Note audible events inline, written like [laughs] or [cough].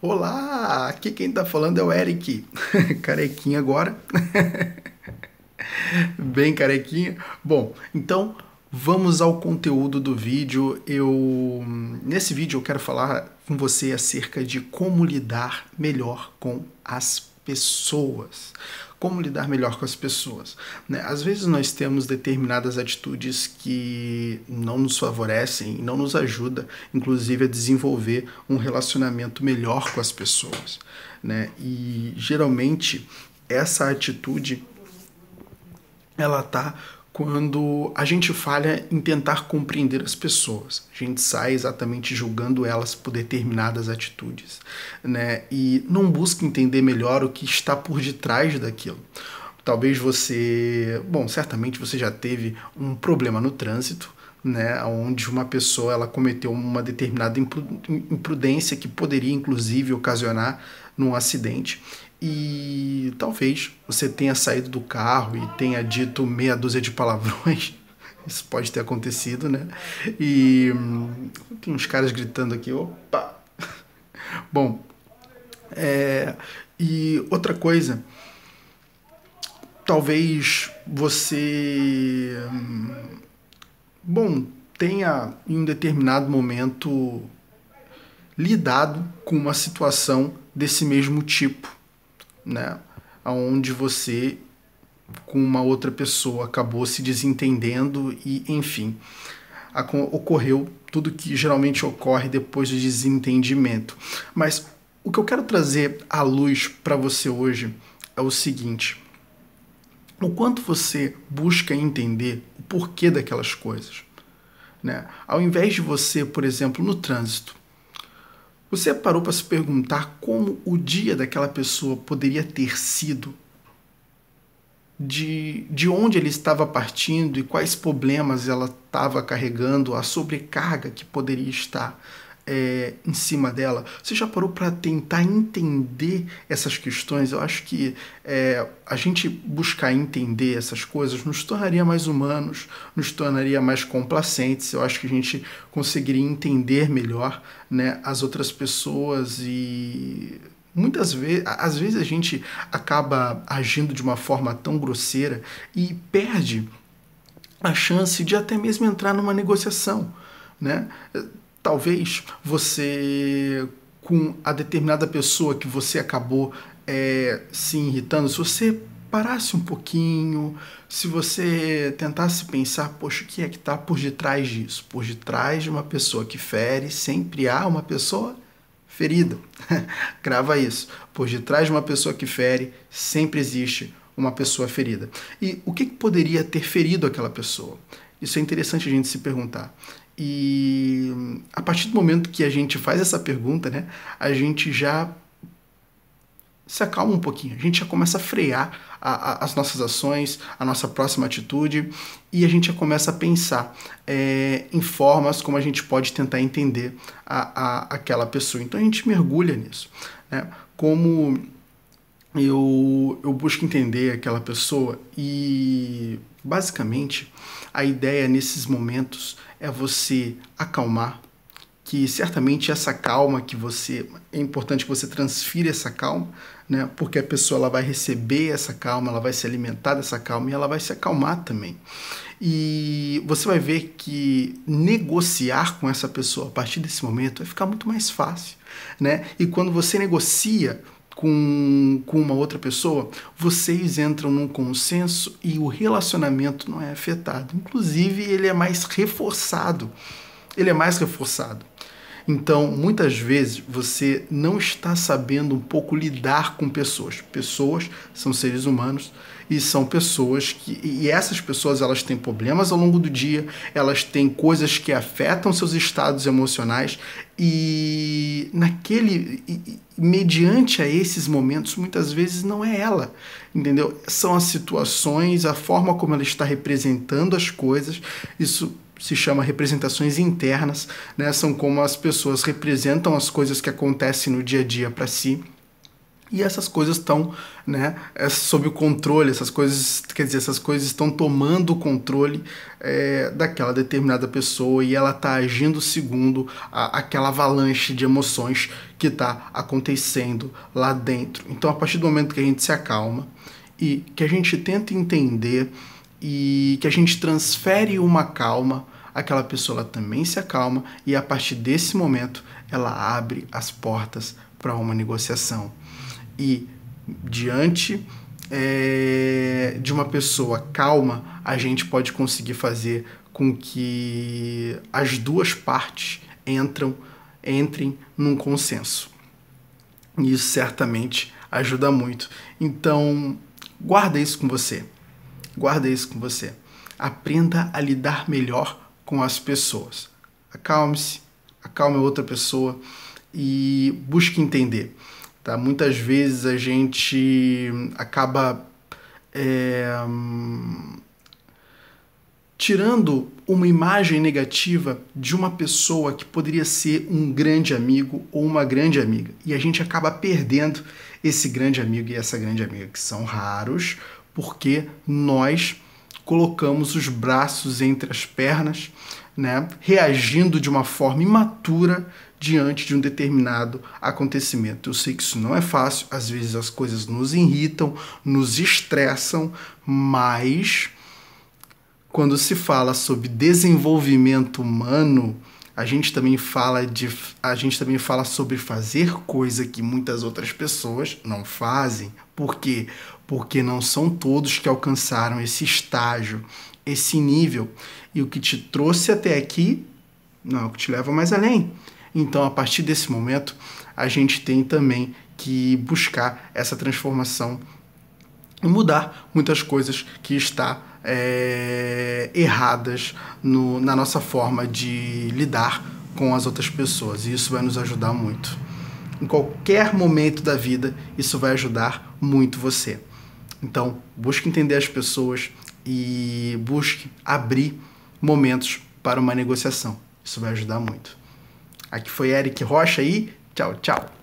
Olá, aqui quem tá falando é o Eric, [laughs] carequinha agora, [laughs] bem carequinha. Bom, então vamos ao conteúdo do vídeo. Eu nesse vídeo eu quero falar com você acerca de como lidar melhor com as pessoas. Como lidar melhor com as pessoas. Né? Às vezes nós temos determinadas atitudes que não nos favorecem não nos ajudam, inclusive, a desenvolver um relacionamento melhor com as pessoas. Né? E geralmente essa atitude ela está quando a gente falha em tentar compreender as pessoas. A gente sai exatamente julgando elas por determinadas atitudes, né? E não busca entender melhor o que está por detrás daquilo. Talvez você, bom, certamente você já teve um problema no trânsito, né, onde uma pessoa ela cometeu uma determinada imprudência que poderia inclusive ocasionar num acidente e talvez você tenha saído do carro e tenha dito meia dúzia de palavrões. [laughs] Isso pode ter acontecido, né? E hum, tem uns caras gritando aqui, opa! [laughs] Bom, é, e outra coisa, talvez você, hum, bom, tenha em um determinado momento lidado com uma situação desse mesmo tipo né? Onde você com uma outra pessoa acabou se desentendendo e, enfim, ocorreu tudo que geralmente ocorre depois do desentendimento. Mas o que eu quero trazer à luz para você hoje é o seguinte: o quanto você busca entender o porquê daquelas coisas. Né? Ao invés de você, por exemplo, no trânsito, você parou para se perguntar como o dia daquela pessoa poderia ter sido? De, de onde ele estava partindo e quais problemas ela estava carregando, a sobrecarga que poderia estar é, em cima dela. Você já parou para tentar entender essas questões? Eu acho que é, a gente buscar entender essas coisas nos tornaria mais humanos, nos tornaria mais complacentes. Eu acho que a gente conseguiria entender melhor né, as outras pessoas e muitas vezes, às vezes a gente acaba agindo de uma forma tão grosseira e perde a chance de até mesmo entrar numa negociação, né? Talvez você, com a determinada pessoa que você acabou é, se irritando, se você parasse um pouquinho, se você tentasse pensar, poxa, o que é que está por detrás disso? Por detrás de uma pessoa que fere, sempre há uma pessoa ferida. [laughs] Grava isso. Por detrás de uma pessoa que fere, sempre existe uma pessoa ferida. E o que, que poderia ter ferido aquela pessoa? Isso é interessante a gente se perguntar. E a partir do momento que a gente faz essa pergunta, né, a gente já se acalma um pouquinho, a gente já começa a frear a, a, as nossas ações, a nossa próxima atitude e a gente já começa a pensar é, em formas como a gente pode tentar entender a, aquela pessoa. Então a gente mergulha nisso. Né? Como eu, eu busco entender aquela pessoa e basicamente a ideia nesses momentos é você acalmar, que certamente essa calma que você é importante que você transfira essa calma, né? Porque a pessoa ela vai receber essa calma, ela vai se alimentar dessa calma e ela vai se acalmar também. E você vai ver que negociar com essa pessoa a partir desse momento vai ficar muito mais fácil, né? E quando você negocia com, com uma outra pessoa, vocês entram num consenso e o relacionamento não é afetado. Inclusive, ele é mais reforçado. Ele é mais reforçado. Então, muitas vezes você não está sabendo um pouco lidar com pessoas. Pessoas são seres humanos e são pessoas que e essas pessoas elas têm problemas ao longo do dia, elas têm coisas que afetam seus estados emocionais e naquele e, mediante a esses momentos muitas vezes não é ela, entendeu? São as situações, a forma como ela está representando as coisas. Isso se chama representações internas, né? São como as pessoas representam as coisas que acontecem no dia a dia para si. e essas coisas estão né, é, sob o controle, essas coisas, quer dizer, essas coisas estão tomando o controle é, daquela determinada pessoa e ela está agindo segundo a, aquela avalanche de emoções que está acontecendo lá dentro. Então, a partir do momento que a gente se acalma e que a gente tenta entender e que a gente transfere uma calma, aquela pessoa também se acalma e a partir desse momento ela abre as portas para uma negociação e diante é, de uma pessoa calma, a gente pode conseguir fazer com que as duas partes entram, entrem num consenso. Isso certamente ajuda muito. Então, guarda isso com você. Guarda isso com você. Aprenda a lidar melhor com as pessoas. Acalme-se, acalme outra pessoa e busque entender. Tá? Muitas vezes a gente acaba é, tirando uma imagem negativa de uma pessoa que poderia ser um grande amigo ou uma grande amiga. E a gente acaba perdendo esse grande amigo e essa grande amiga, que são raros, porque nós colocamos os braços entre as pernas, né, reagindo de uma forma imatura diante de um determinado acontecimento. Eu sei que isso não é fácil, às vezes as coisas nos irritam, nos estressam, mas quando se fala sobre desenvolvimento humano, a gente também fala de a gente também fala sobre fazer coisa que muitas outras pessoas não fazem. Por quê? Porque não são todos que alcançaram esse estágio, esse nível. E o que te trouxe até aqui não é o que te leva mais além. Então, a partir desse momento, a gente tem também que buscar essa transformação e mudar muitas coisas que está é, erradas no, na nossa forma de lidar com as outras pessoas. E isso vai nos ajudar muito. Em qualquer momento da vida, isso vai ajudar muito você. Então, busque entender as pessoas e busque abrir momentos para uma negociação. Isso vai ajudar muito. Aqui foi Eric Rocha e tchau, tchau.